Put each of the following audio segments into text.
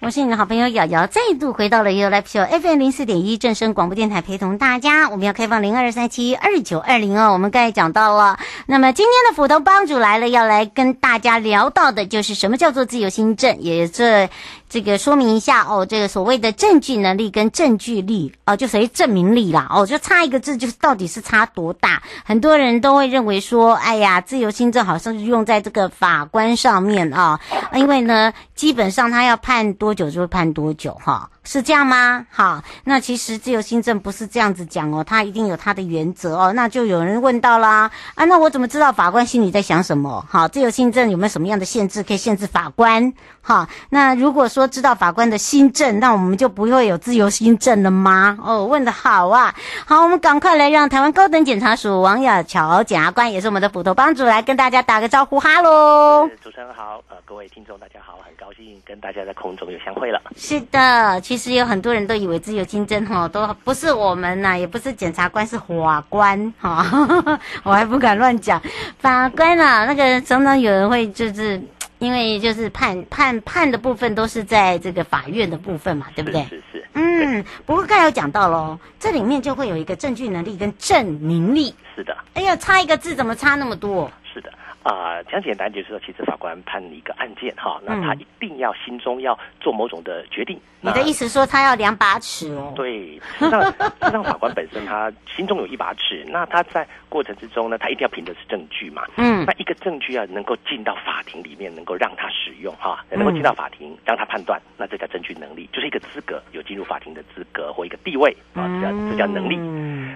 我是你的好朋友瑶瑶，再度回到了 You Live Show FM 零四点一正声广播电台，陪同大家。我们要开放零二三七二九二零哦。我们刚才讲到了，那么今天的斧头帮主来了，要来跟大家聊到的就是什么叫做自由心证，也这这个说明一下哦。这个所谓的证据能力跟证据力哦，就属于证明力啦哦，就差一个字，就是到底是差多大？很多人都会认为说，哎呀，自由心证好像是用在这个法官上面啊，因为呢，基本上他要判多。多久就会判多久哈？是这样吗？好，那其实自由新政不是这样子讲哦，他一定有他的原则哦。那就有人问到啦，啊，那我怎么知道法官心里在想什么？好，自由心证有没有什么样的限制可以限制法官？好，那如果说知道法官的心证，那我们就不会有自由心证了吗？哦，问的好啊！好，我们赶快来让台湾高等检察署王雅乔检察官，也是我们的斧头帮主，来跟大家打个招呼，哈喽！主持人好，呃，各位听众大家好，很高兴跟大家在空中有相会了。是的，其实有很多人都以为自由心证哈，都不是我们呐、啊，也不是检察官，是法官哈，我还不敢乱讲。法官啊，那个常常有人会就是因为就是判判判的部分都是在这个法院的部分嘛，对不对？是是，是。嗯，不过刚才有讲到喽，这里面就会有一个证据能力跟证明力。是的。哎呀，差一个字怎么差那么多？啊、呃，讲简单就是说，其实法官判一个案件哈，那他一定要心中要做某种的决定。你的意思说他要两把尺哦？对，实际上，实际上法官本身他心中有一把尺，那他在过程之中呢，他一定要凭的是证据嘛。嗯，那一个证据啊，能够进到法庭里面，能够让他使用哈，能够进到法庭让他判断，那这叫证据能力，就是一个资格，有进入法庭的资格或一个地位啊，这叫这叫能力。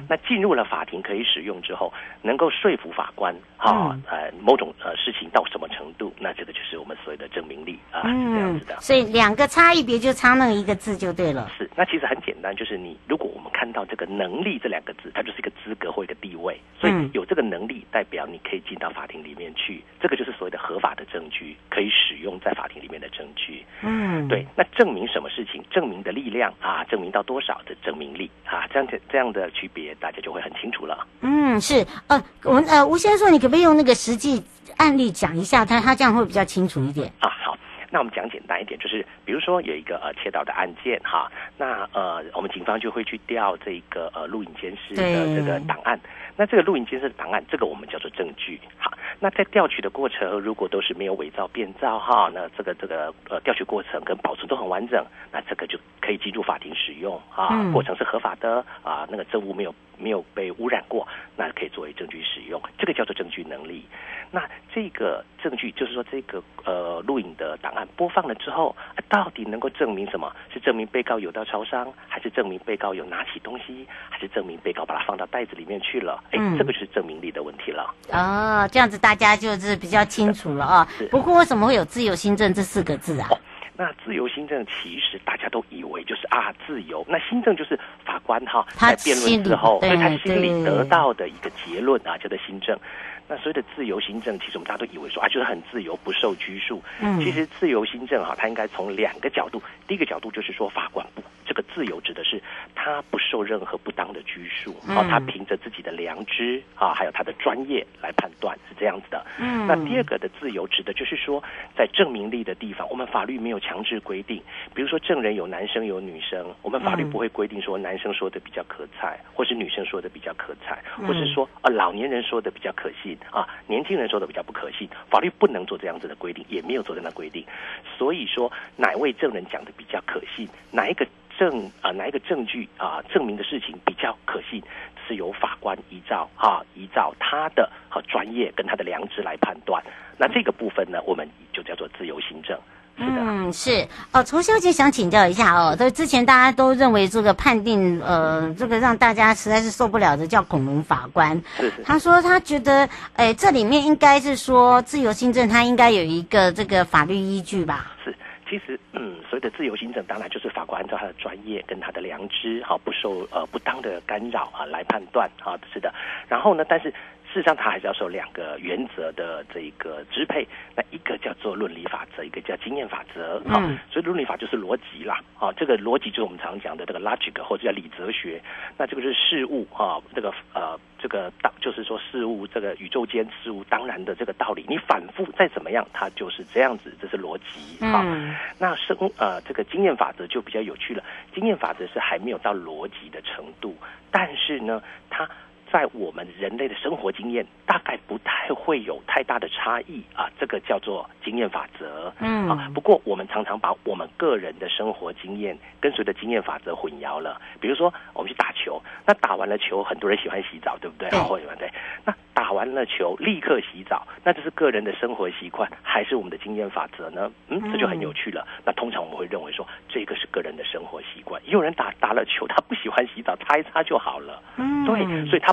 嗯，那进入了法庭可以使用之后，能够说服法官哈，呃，某种呃事情到什么程度，那这个就是我们所谓的证明力啊，是这样子的。所以两个差一别就差那。一个字就对了，是。那其实很简单，就是你如果我们看到这个能力这两个字，它就是一个资格或一个地位，所以有这个能力代表你可以进到法庭里面去，这个就是所谓的合法的证据，可以使用在法庭里面的证据。嗯，对。那证明什么事情？证明的力量啊，证明到多少的证明力啊，这样子这样的区别，大家就会很清楚了。嗯，是。呃，我们呃吴先生，你可不可以用那个实际案例讲一下，他他这样会比较清楚一点啊？好。那我们讲简单一点，就是比如说有一个呃窃盗的案件哈，那呃我们警方就会去调这个呃录影监视的这个档案，那这个录影监视的档案，这个我们叫做证据好。那在调取的过程，如果都是没有伪造、变造哈，那这个这个呃调取过程跟保存都很完整，那这个就可以进入法庭使用啊，过程是合法的啊，那个证物没有没有被污染过，那可以作为证据使用，这个叫做证据能力。那这个证据就是说，这个呃录影的档案播放了之后，到底能够证明什么？是证明被告有到超商，还是证明被告有拿起东西，还是证明被告把它放到袋子里面去了？哎，这个就是证明力的问题了。哦，这样子大家就是比较清楚了啊。不过为什么会有自由新政这四个字啊？哦，那自由新政其实大家都以为就是啊自由，那新政就是法官哈在辩论之后，所以他心里得到的一个结论啊，叫做新政。那所谓的自由新政，其实我们大家都以为说啊，就是很自由，不受拘束。嗯，其实自由新政哈，它应该从两个角度。第一个角度就是说，法官不这个自由指的是他不受任何不当的拘束，啊，他凭着自己的良知啊，还有他的专业来判断，是这样子的。嗯，那第二个的自由指的就是说，在证明力的地方，我们法律没有强制规定，比如说证人有男生有女生，我们法律不会规定说男生说的比较可采，或是女生说的比较可采，或是说啊老年人说的比较可信。啊，年轻人说的比较不可信，法律不能做这样子的规定，也没有做这样的规定。所以说，哪位证人讲的比较可信，哪一个证啊，哪一个证据啊，证明的事情比较可信，是由法官依照啊，依照他的和专业跟他的良知来判断。那这个部分呢，我们就叫做自由心证。嗯，是哦，从小姐想请教一下哦，这之前大家都认为这个判定，呃，这个让大家实在是受不了的，叫恐龙法官。是是。他说他觉得，哎，这里面应该是说自由新政，他应该有一个这个法律依据吧？是，其实，的自由行政，当然就是法官按照他的专业跟他的良知，哈，不受呃不当的干扰啊来判断啊，是的。然后呢，但是。事实上他还是要受两个原则的这个支配。那一个叫做论理法则，一个叫经验法则。好、嗯，所以论理法就是逻辑啦。啊，这个逻辑就是我们常讲的这个 logic 或者叫理哲学。那这个是事物啊，这个，说事物这个宇宙间事物当然的这个道理，你反复再怎么样，它就是这样子，这是逻辑。啊、嗯，那生呃这个经验法则就比较有趣了。经验法则是还没有到逻辑的程度，但是呢，它。在我们人类的生活经验，大概不太会有太大的差异啊，这个叫做经验法则。嗯啊，不过我们常常把我们个人的生活经验跟随着经验法则混淆了。比如说，我们去打球，那打完了球，很多人喜欢洗澡，对不对？好，对不对？那打完了球立刻洗澡，那这是个人的生活习惯，还是我们的经验法则呢？嗯，这就很有趣了。那通常我们会认为说，这个是个人的生活习惯。也有人打打了球，他不喜欢洗澡，擦一擦就好了。嗯，对，所以他。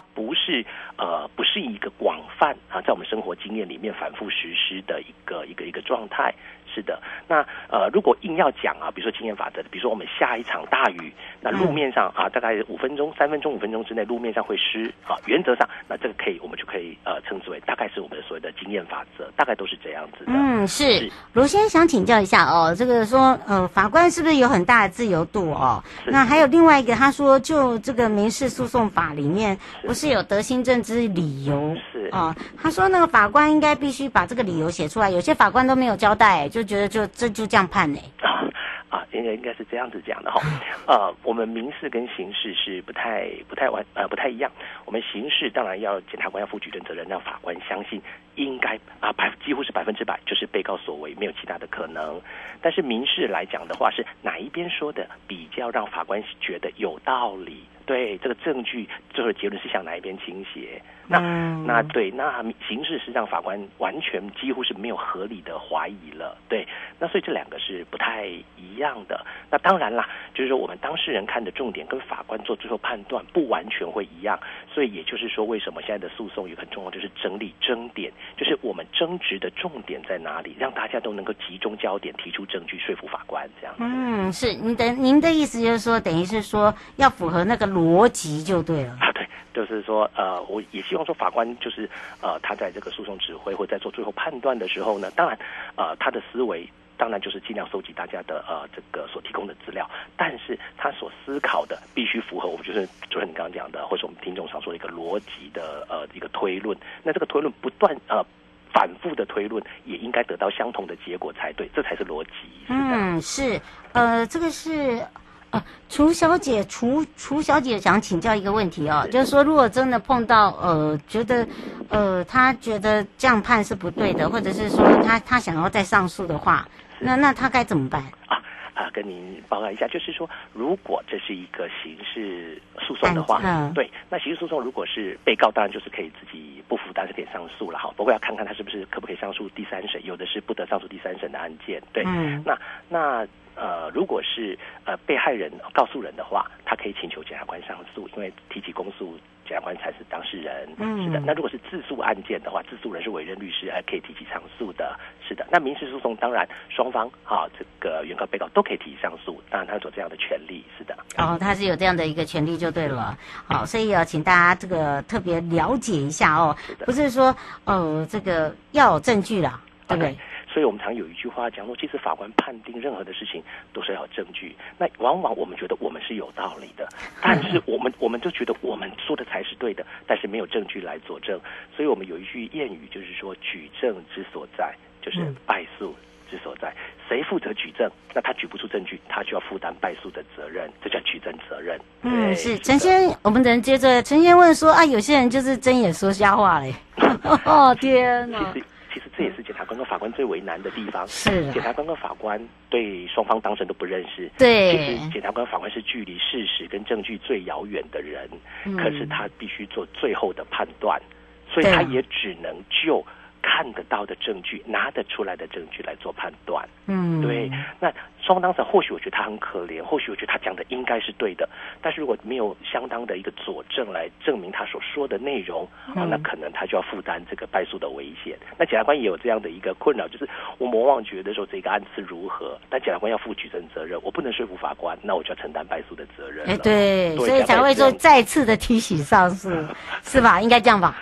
是呃，不是一个广泛啊，在我们生活经验里面反复实施的一个一个一个状态。是的，那呃，如果硬要讲啊，比如说经验法则，比如说我们下一场大雨，那路面上啊，大概五分钟、三分钟、五分钟之内，路面上会湿啊。原则上，那这个可以，我们呃，称之为大概是我们所谓的经验法则，大概都是这样子的。嗯，是。罗先生想请教一下哦，这个说呃，法官是不是有很大的自由度哦？那还有另外一个，他说就这个民事诉讼法里面不是有得心证之理由是啊？他说那个法官应该必须把这个理由写出来，有些法官都没有交代就。就觉得就这就这样判呢？应该应该是这样子讲的哈。呃，我们民事跟刑事是不太不太完呃不太一样。我们刑事当然要检察官要负举证责任，让法官相信应该啊百几乎是百分之百就是被告所为，没有其他的可能。但是民事来讲的话，是哪一边说的比较让法官觉得有道理？对，这个证据最后结论是向哪一边倾斜？那、嗯、那对，那刑事是让法官完全几乎是没有合理的怀疑了。对，那所以这两个是不太一样的。那当然啦，就是说我们当事人看的重点跟法官做最后判断不完全会一样。所以也就是说，为什么现在的诉讼也很重要，就是整理争点，就是我们争执的重点在哪里，让大家都能够集中焦点，提出证据，说服法官这样。嗯，是您的您的意思就是说，等于是说要符合那个逻辑就对了。啊，对。就是说，呃，我也希望说，法官就是，呃，他在这个诉讼指挥或在做最后判断的时候呢，当然，呃，他的思维当然就是尽量收集大家的呃这个所提供的资料，但是他所思考的必须符合我们就是就是你刚刚讲的，或者我们听众常说的一个逻辑的呃一个推论。那这个推论不断呃反复的推论，也应该得到相同的结果才对，这才是逻辑。是嗯，是，呃，这个是。啊，楚小姐，楚楚小姐想请教一个问题哦，就是说，如果真的碰到呃，觉得呃，他觉得这样判是不对的，或者是说他他想要再上诉的话，那那他该怎么办？啊啊，跟您报告一下，就是说，如果这是一个刑事诉讼的话，嗯，对，那刑事诉讼如果是被告，当然就是可以自己不服，但是可以上诉了哈。不过要看看他是不是可不可以上诉第三审，有的是不得上诉第三审的案件，对，嗯，那那。呃，如果是呃被害人告诉人的话，他可以请求检察官上诉，因为提起公诉，检察官才是当事人。嗯，是的。那如果是自诉案件的话，自诉人是委任律师，还可以提起上诉的。是的。那民事诉讼当然双方哈、哦，这个原告、被告都可以提起上诉，当然他有这样的权利。是的。哦，他是有这样的一个权利就对了。好，所以要请大家这个特别了解一下哦，不是说呃这个要有证据啦，对不对？Okay. 所以我们常有一句话讲说，其实法官判定任何的事情都是要有证据。那往往我们觉得我们是有道理的，但是我们我们就觉得我们说的才是对的，但是没有证据来佐证。所以我们有一句谚语，就是说举证之所在，就是败诉之所在。谁负责举证？那他举不出证据，他就要负担败诉的责任，这叫举证责任。嗯，是陈先，我们等接着陈先问说啊，有些人就是睁眼说瞎话嘞。哦天哪！其实这也是检察官跟法官最为难的地方。是检察官跟法官对双方当事人都不认识。对，其实检察官、法官是距离事实跟证据最遥远的人，嗯，可是他必须做最后的判断，所以他也只能就。看得到的证据，拿得出来的证据来做判断。嗯，对。那双方当事人或许我觉得他很可怜，或许我觉得他讲的应该是对的，但是如果没有相当的一个佐证来证明他所说的内容，那可能他就要负担这个败诉的危险。那检察官也有这样的一个困扰，就是我们往往觉得说这个案子如何，但检察官要负举证责任，我不能说服法官，那我就要承担败诉的责任。哎，对，所以才会说再次的提起上诉，是吧？应该这样吧？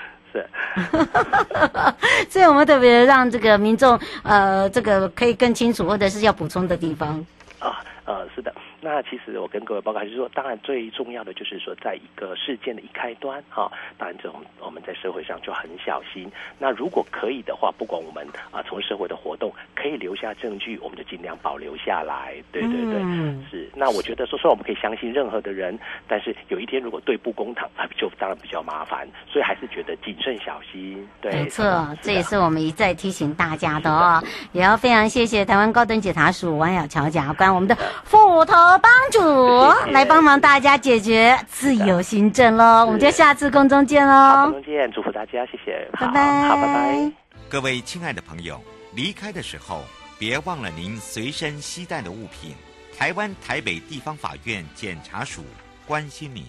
是，所以我们特别让这个民众呃，这个可以更清楚，或者是要补充的地方啊，呃，是的。那其实我跟各位报告就是说，当然最重要的就是说，在一个事件的一开端，哈、哦，当然这种我们在社会上就很小心。那如果可以的话，不管我们啊从社会的活动可以留下证据，我们就尽量保留下来。对对对，嗯、是。那我觉得说，虽然我们可以相信任何的人，但是有一天如果对簿公堂，就当然比较麻烦。所以还是觉得谨慎小心。对，没错，这也是我们一再提醒大家的哦。的也要非常谢谢台湾高等检察署王小乔检察官，我们的斧头帮主 来帮忙大家解决自由行政喽，我们就下次空中见喽。空中见，祝福大家，谢谢，拜拜，好，拜拜。各位亲爱的朋友，离开的时候别忘了您随身携带的物品。台湾台北地方法院检察署关心您。